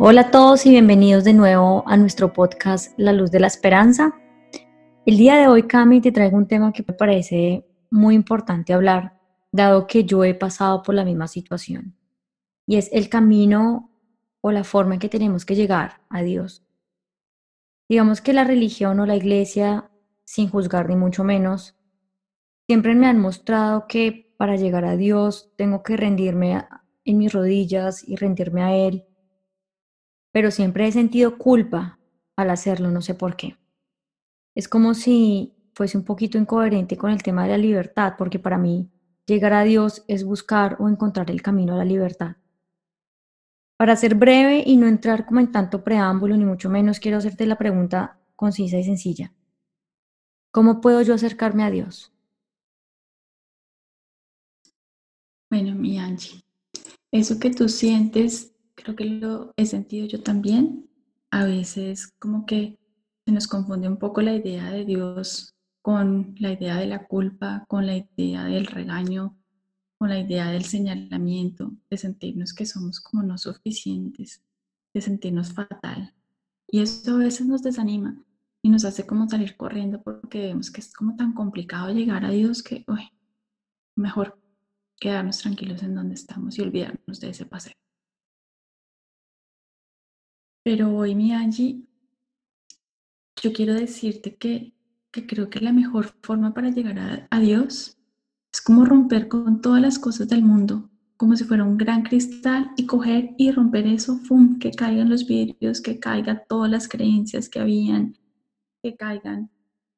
Hola a todos y bienvenidos de nuevo a nuestro podcast La Luz de la Esperanza. El día de hoy, Cami, te traigo un tema que me parece muy importante hablar, dado que yo he pasado por la misma situación, y es el camino o la forma en que tenemos que llegar a Dios. Digamos que la religión o la iglesia, sin juzgar ni mucho menos, siempre me han mostrado que para llegar a Dios tengo que rendirme en mis rodillas y rendirme a Él pero siempre he sentido culpa al hacerlo, no sé por qué. Es como si fuese un poquito incoherente con el tema de la libertad, porque para mí llegar a Dios es buscar o encontrar el camino a la libertad. Para ser breve y no entrar como en tanto preámbulo, ni mucho menos quiero hacerte la pregunta concisa y sencilla. ¿Cómo puedo yo acercarme a Dios? Bueno, mi Angie, eso que tú sientes creo que lo he sentido yo también. A veces como que se nos confunde un poco la idea de Dios con la idea de la culpa, con la idea del regaño, con la idea del señalamiento, de sentirnos que somos como no suficientes, de sentirnos fatal. Y eso a veces nos desanima y nos hace como salir corriendo porque vemos que es como tan complicado llegar a Dios que, uy, mejor quedarnos tranquilos en donde estamos y olvidarnos de ese paseo. Pero hoy, mi Angie, yo quiero decirte que, creo que la mejor forma para llegar a, Dios es como romper con todas las cosas del mundo, como si fuera un gran cristal y coger y romper eso, ¡fum! que caigan los vidrios, que caigan todas las creencias que habían, que caigan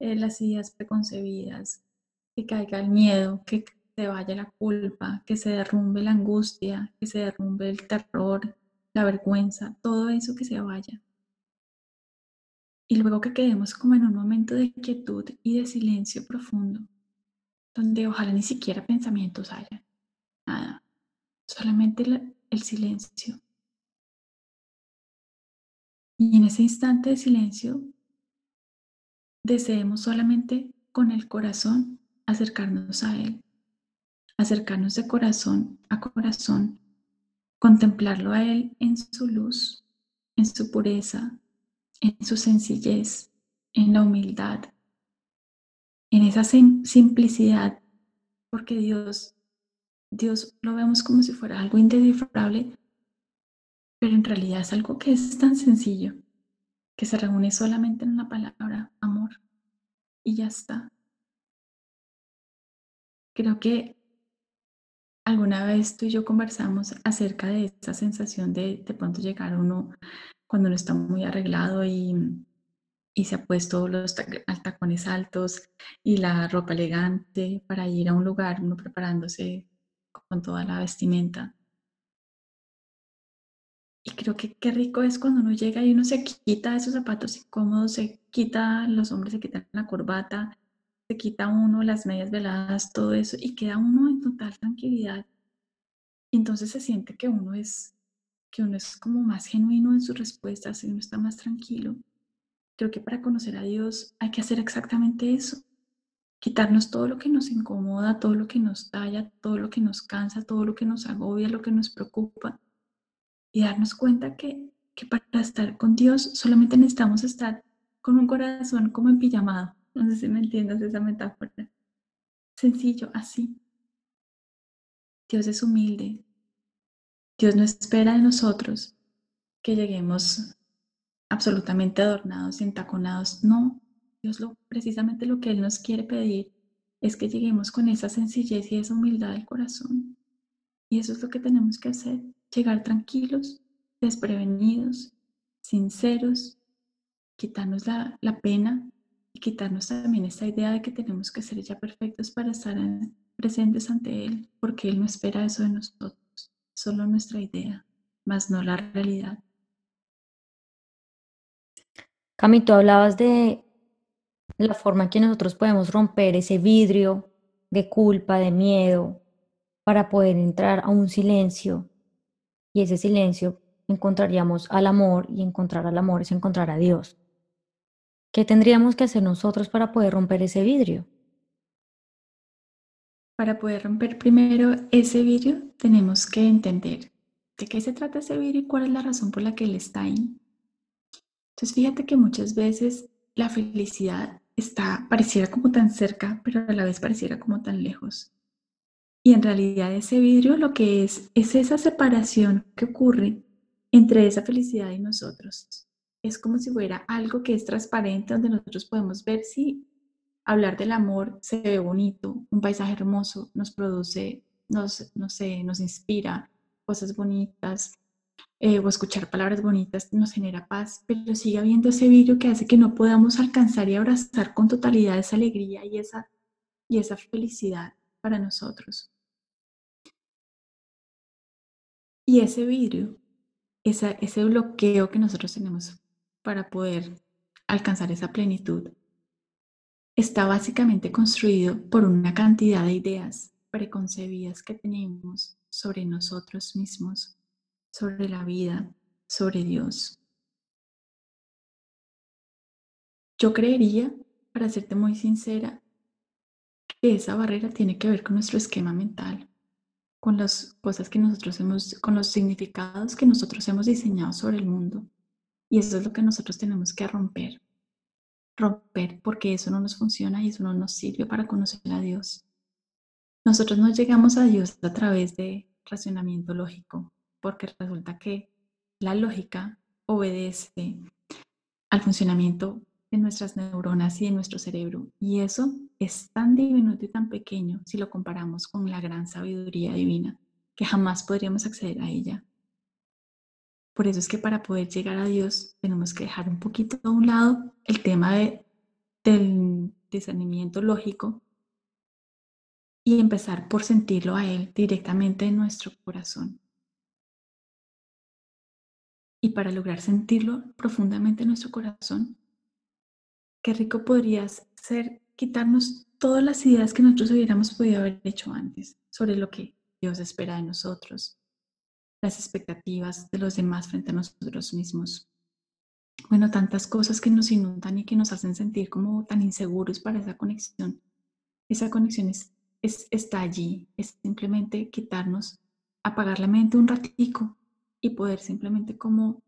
eh, las ideas preconcebidas, que caiga el miedo, que se vaya la culpa, que se derrumbe la angustia, que se derrumbe el terror, la vergüenza, todo eso que se vaya. Y luego que quedemos como en un momento de quietud y de silencio profundo, donde ojalá ni siquiera pensamientos haya, nada, solamente el silencio. Y en ese instante de silencio, deseemos solamente con el corazón acercarnos a Él, acercarnos de corazón a corazón contemplarlo a Él en su luz, en su pureza, en su sencillez, en la humildad, en esa simplicidad, porque Dios, Dios lo vemos como si fuera algo indescifrable, pero en realidad es algo que es tan sencillo, que se reúne solamente en la palabra amor y ya está. Creo que Alguna vez tú y yo conversamos acerca de esa sensación de de pronto llegar uno cuando uno está muy arreglado y, y se ha puesto los tacones altos y la ropa elegante para ir a un lugar, uno preparándose con toda la vestimenta. Y creo que qué rico es cuando uno llega y uno se quita esos zapatos incómodos, se quita, los hombres se quitan la corbata, se quita uno las medias veladas, todo eso, y queda uno en total tranquilidad. Y entonces se siente que uno es, que uno es como más genuino en sus respuestas y uno está más tranquilo. Creo que para conocer a Dios hay que hacer exactamente eso. Quitarnos todo lo que nos incomoda, todo lo que nos talla, todo lo que nos cansa, todo lo que nos agobia, lo que nos preocupa. Y darnos cuenta que, que para estar con Dios solamente necesitamos estar con un corazón como en pijamado no sé si me entiendes esa metáfora. Sencillo, así. Dios es humilde. Dios no espera de nosotros que lleguemos absolutamente adornados y entaconados. No, Dios lo, precisamente lo que Él nos quiere pedir es que lleguemos con esa sencillez y esa humildad del corazón. Y eso es lo que tenemos que hacer, llegar tranquilos, desprevenidos, sinceros, quitarnos la, la pena y quitarnos también esta idea de que tenemos que ser ya perfectos para estar presentes ante Él, porque Él no espera eso de nosotros, solo nuestra idea, más no la realidad. Cami, tú hablabas de la forma en que nosotros podemos romper ese vidrio de culpa, de miedo, para poder entrar a un silencio y ese silencio encontraríamos al amor y encontrar al amor es encontrar a Dios. ¿Qué tendríamos que hacer nosotros para poder romper ese vidrio? Para poder romper primero ese vidrio tenemos que entender ¿De qué se trata ese vidrio y cuál es la razón por la que él está ahí? Entonces fíjate que muchas veces la felicidad está, pareciera como tan cerca, pero a la vez pareciera como tan lejos. Y en realidad ese vidrio lo que es es esa separación que ocurre entre esa felicidad y nosotros. Es como si fuera algo que es transparente donde nosotros podemos ver si hablar del amor se ve bonito, un paisaje hermoso nos produce, nos, no sé, nos inspira cosas bonitas, eh, o escuchar palabras bonitas nos genera paz, pero sigue habiendo ese vidrio que hace que no podamos alcanzar y abrazar con totalidad esa alegría y esa, y esa felicidad para nosotros. Y ese vidrio, ese bloqueo que nosotros tenemos para poder alcanzar esa plenitud, está básicamente construido por una cantidad de ideas preconcebidas que tenemos sobre nosotros mismos sobre la vida, sobre Dios. Yo creería, para serte muy sincera, que esa barrera tiene que ver con nuestro esquema mental, con las cosas que nosotros hemos, con los significados que nosotros hemos diseñado sobre el mundo. Y eso es lo que nosotros tenemos que romper. Romper porque eso no nos funciona y eso no nos sirve para conocer a Dios. Nosotros no llegamos a Dios a través de racionamiento lógico, porque resulta que la lógica obedece al funcionamiento de nuestras neuronas y de nuestro cerebro. Y eso es tan diminuto y tan pequeño si lo comparamos con la gran sabiduría divina, que jamás podríamos acceder a ella. Por eso es que para poder llegar a Dios tenemos que dejar un poquito a un lado el tema de, del discernimiento lógico y empezar por sentirlo a Él directamente en nuestro corazón. Y para lograr sentirlo profundamente en nuestro corazón, qué rico podría ser quitarnos todas las ideas que nosotros hubiéramos podido haber hecho antes sobre lo que Dios espera de nosotros, las expectativas de los demás frente a nosotros mismos. Bueno, tantas cosas que nos inundan y que nos hacen sentir como tan inseguros para esa conexión. Esa conexión es, está allí, es simplemente quitarnos, apagar la mente un ratico y poder simplemente como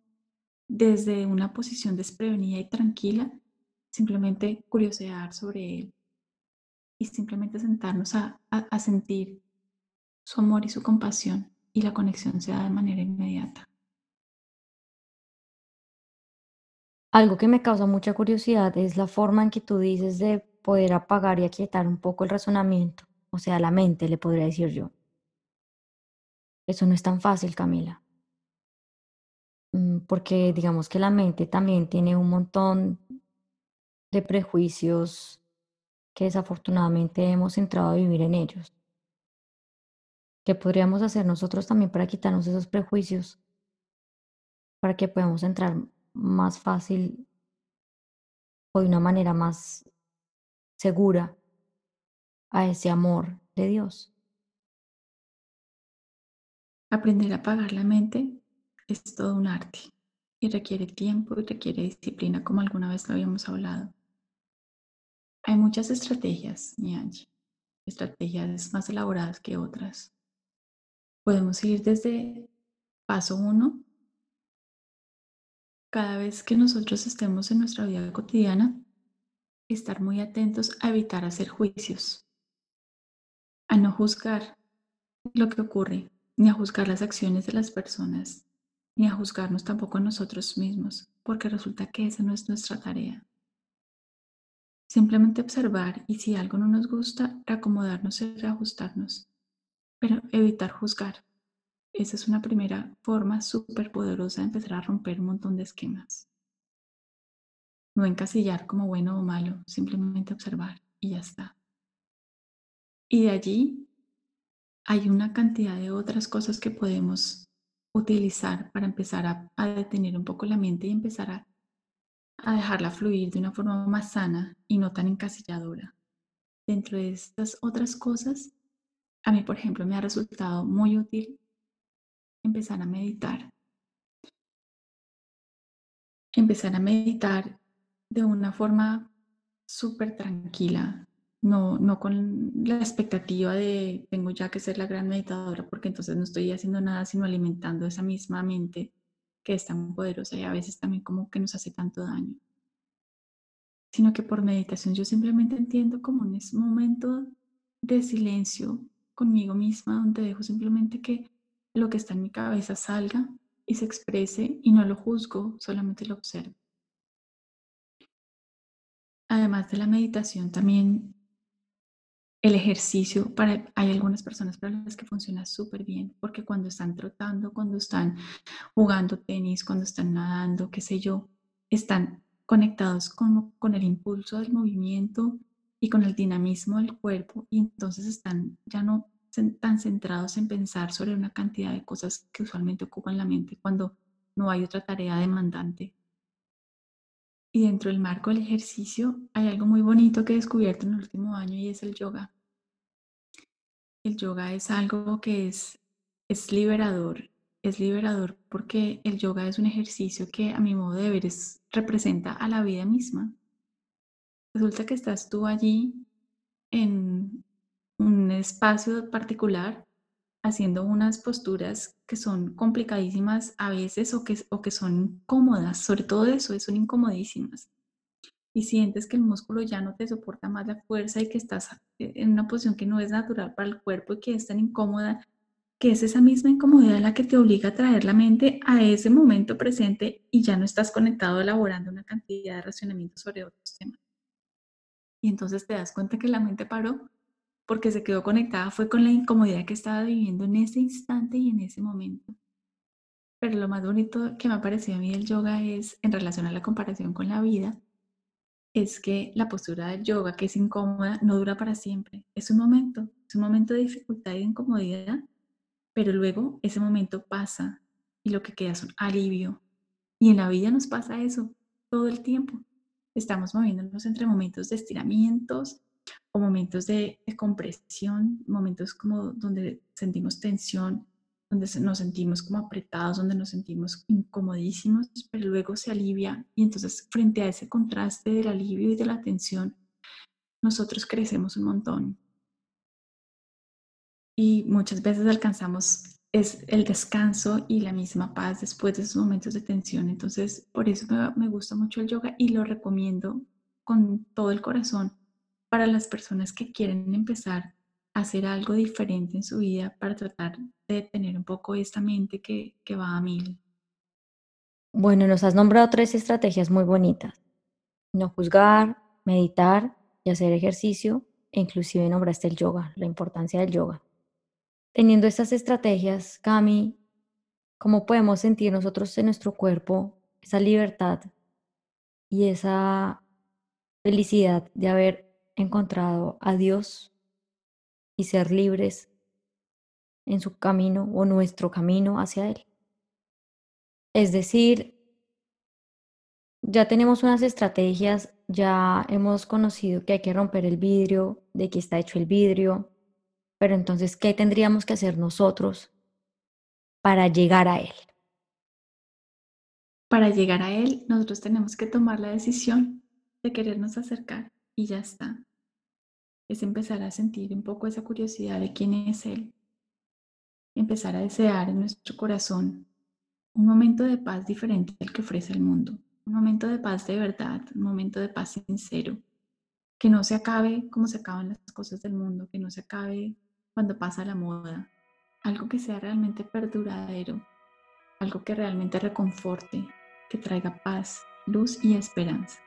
desde una posición desprevenida y tranquila, simplemente curiosear sobre él y simplemente sentarnos a, a, sentir su amor y su compasión y la conexión se da de manera inmediata. Algo que me causa mucha curiosidad es la forma en que tú dices de poder apagar y aquietar un poco el razonamiento, o sea, la mente, le podría decir yo. Eso no es tan fácil, Camila. Mm, porque digamos que la mente también tiene un montón de prejuicios que desafortunadamente hemos entrado a vivir en ellos. ¿Qué podríamos hacer nosotros también para quitarnos esos prejuicios? Para que podamos entrar más fácil o de una manera más segura a ese amor de Dios. Aprender a apagar la mente es todo un arte y requiere tiempo y requiere disciplina, como alguna vez lo habíamos hablado. Hay muchas estrategias, mi Angie, estrategias más elaboradas que otras. Podemos ir desde paso uno. Cada vez que nosotros estemos en nuestra vida cotidiana, estar muy atentos a evitar hacer juicios, a no juzgar lo que ocurre, ni a juzgar las acciones de las personas, ni a juzgarnos tampoco a nosotros mismos, porque resulta que esa no es nuestra tarea. Simplemente observar y si algo no nos gusta, reacomodarnos y reajustarnos, pero evitar juzgar. Esa es una primera forma súper poderosa de empezar a romper un montón de esquemas. No encasillar como bueno o malo, simplemente observar y ya está. Y de allí hay una cantidad de otras cosas que podemos utilizar para empezar a, detener un poco la mente y empezar a, a dejarla fluir de una forma más sana y no tan encasilladora. Dentro de estas otras cosas, a mí, por ejemplo, me ha resultado muy útil empezar a meditar. Empezar a meditar de una forma súper tranquila, no, no con la expectativa de tengo ya que ser la gran meditadora, porque entonces no estoy haciendo nada sino alimentando esa misma mente que es tan poderosa y a veces también como que nos hace tanto daño. Sino que por meditación yo simplemente entiendo como un momento de silencio conmigo misma, donde dejo simplemente que lo que está en mi cabeza salga y se exprese y no lo juzgo, solamente lo observo. Además de la meditación, también el ejercicio, para, hay algunas personas para las que funciona súper bien, porque cuando están trotando, cuando están jugando tenis, cuando están nadando, qué sé yo, están conectados con, con el impulso del movimiento y con el dinamismo del cuerpo y entonces están ya no tan centrados en pensar sobre una cantidad de cosas que usualmente ocupan la mente cuando no hay otra tarea demandante. Y dentro del marco del ejercicio hay algo muy bonito que he descubierto en el último año y es el yoga. El yoga es algo que es, es liberador. Es liberador porque el yoga es un ejercicio que a mi modo de ver es, representa a la vida misma. Resulta que estás tú allí en espacio particular haciendo unas posturas que son complicadísimas a veces o que, o que son cómodas, sobre todo eso, son incomodísimas. Y sientes que el músculo ya no te soporta más la fuerza y que estás en una posición que no es natural para el cuerpo y que es tan incómoda, que es esa misma incomodidad la que te obliga a traer la mente a ese momento presente y ya no estás conectado elaborando una cantidad de racionamientos sobre otros temas. Y entonces te das cuenta que la mente paró porque se quedó conectada fue con la incomodidad que estaba viviendo en ese instante y en ese momento. Pero lo más bonito que me ha parecido a mí del yoga es, en relación a la comparación con la vida, es que la postura del yoga, que es incómoda, no dura para siempre. Es un momento, es un momento de dificultad y de incomodidad, pero luego ese momento pasa y lo que queda es un alivio. Y en la vida nos pasa eso todo el tiempo. Estamos moviéndonos entre momentos de estiramientos, o momentos de, compresión, momentos como donde sentimos tensión, donde nos sentimos como apretados, donde nos sentimos incomodísimos, pero luego se alivia y entonces frente a ese contraste del alivio y de la tensión, nosotros crecemos un montón. Y muchas veces alcanzamos es el descanso y la misma paz después de esos momentos de tensión. Entonces, por eso me, me gusta mucho el yoga y lo recomiendo con todo el corazón para las personas que quieren empezar a hacer algo diferente en su vida para tratar de tener un poco esta mente que, que va a mil. Bueno, nos has nombrado tres estrategias muy bonitas. No juzgar, meditar y hacer ejercicio, e inclusive nombraste el yoga, la importancia del yoga. Teniendo estas estrategias, Cami, ¿cómo podemos sentir nosotros en nuestro cuerpo esa libertad y esa felicidad de haber encontrado a Dios y ser libres en su camino o nuestro camino hacia Él. Es decir, ya tenemos unas estrategias, ya hemos conocido que hay que romper el vidrio, de que está hecho el vidrio, pero entonces, ¿qué tendríamos que hacer nosotros para llegar a Él? Para llegar a Él, nosotros tenemos que tomar la decisión de querernos acercar y ya está es empezar a sentir un poco esa curiosidad de quién es Él. Empezar a desear en nuestro corazón un momento de paz diferente al que ofrece el mundo. Un momento de paz de verdad, un momento de paz sincero. Que no se acabe como se acaban las cosas del mundo, que no se acabe cuando pasa la moda. Algo que sea realmente perduradero, algo que realmente reconforte, que traiga paz, luz y esperanza.